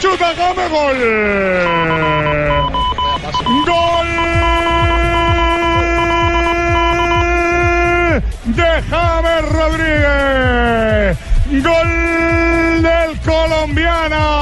Chuta Game, gol. Gol de James Rodríguez. Gol del colombiano.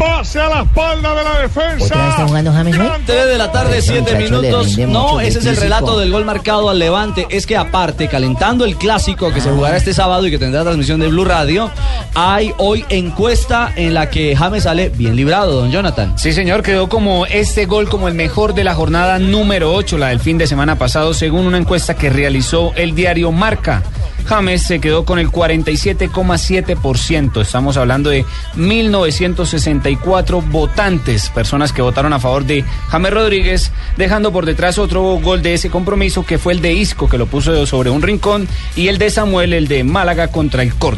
Pase a la espalda de la defensa. ¿Otra vez está jugando James hoy? 3 de la tarde, Ese 7 muchacho le minutos. No, ese es el relato del gol marcado al Levante. Es que aparte, calentando el clásico que se jugará este sábado y que tendrá transmisión de Blue Radio, hay hoy encuesta en la que James sale bien librado, don Jonathan. Sí, señor, quedó como este gol como el mejor de la jornada número 8, la del fin de semana pasado, según una encuesta que realizó el diario Marca. James se quedó con el 47,7%. Estamos hablando de 1964 votantes, personas que votaron a favor de James Rodríguez, dejando por detrás otro gol de ese compromiso que fue el de Isco, que lo puso sobre un rincón, y el de Samuel, el de Málaga contra el Córdoba.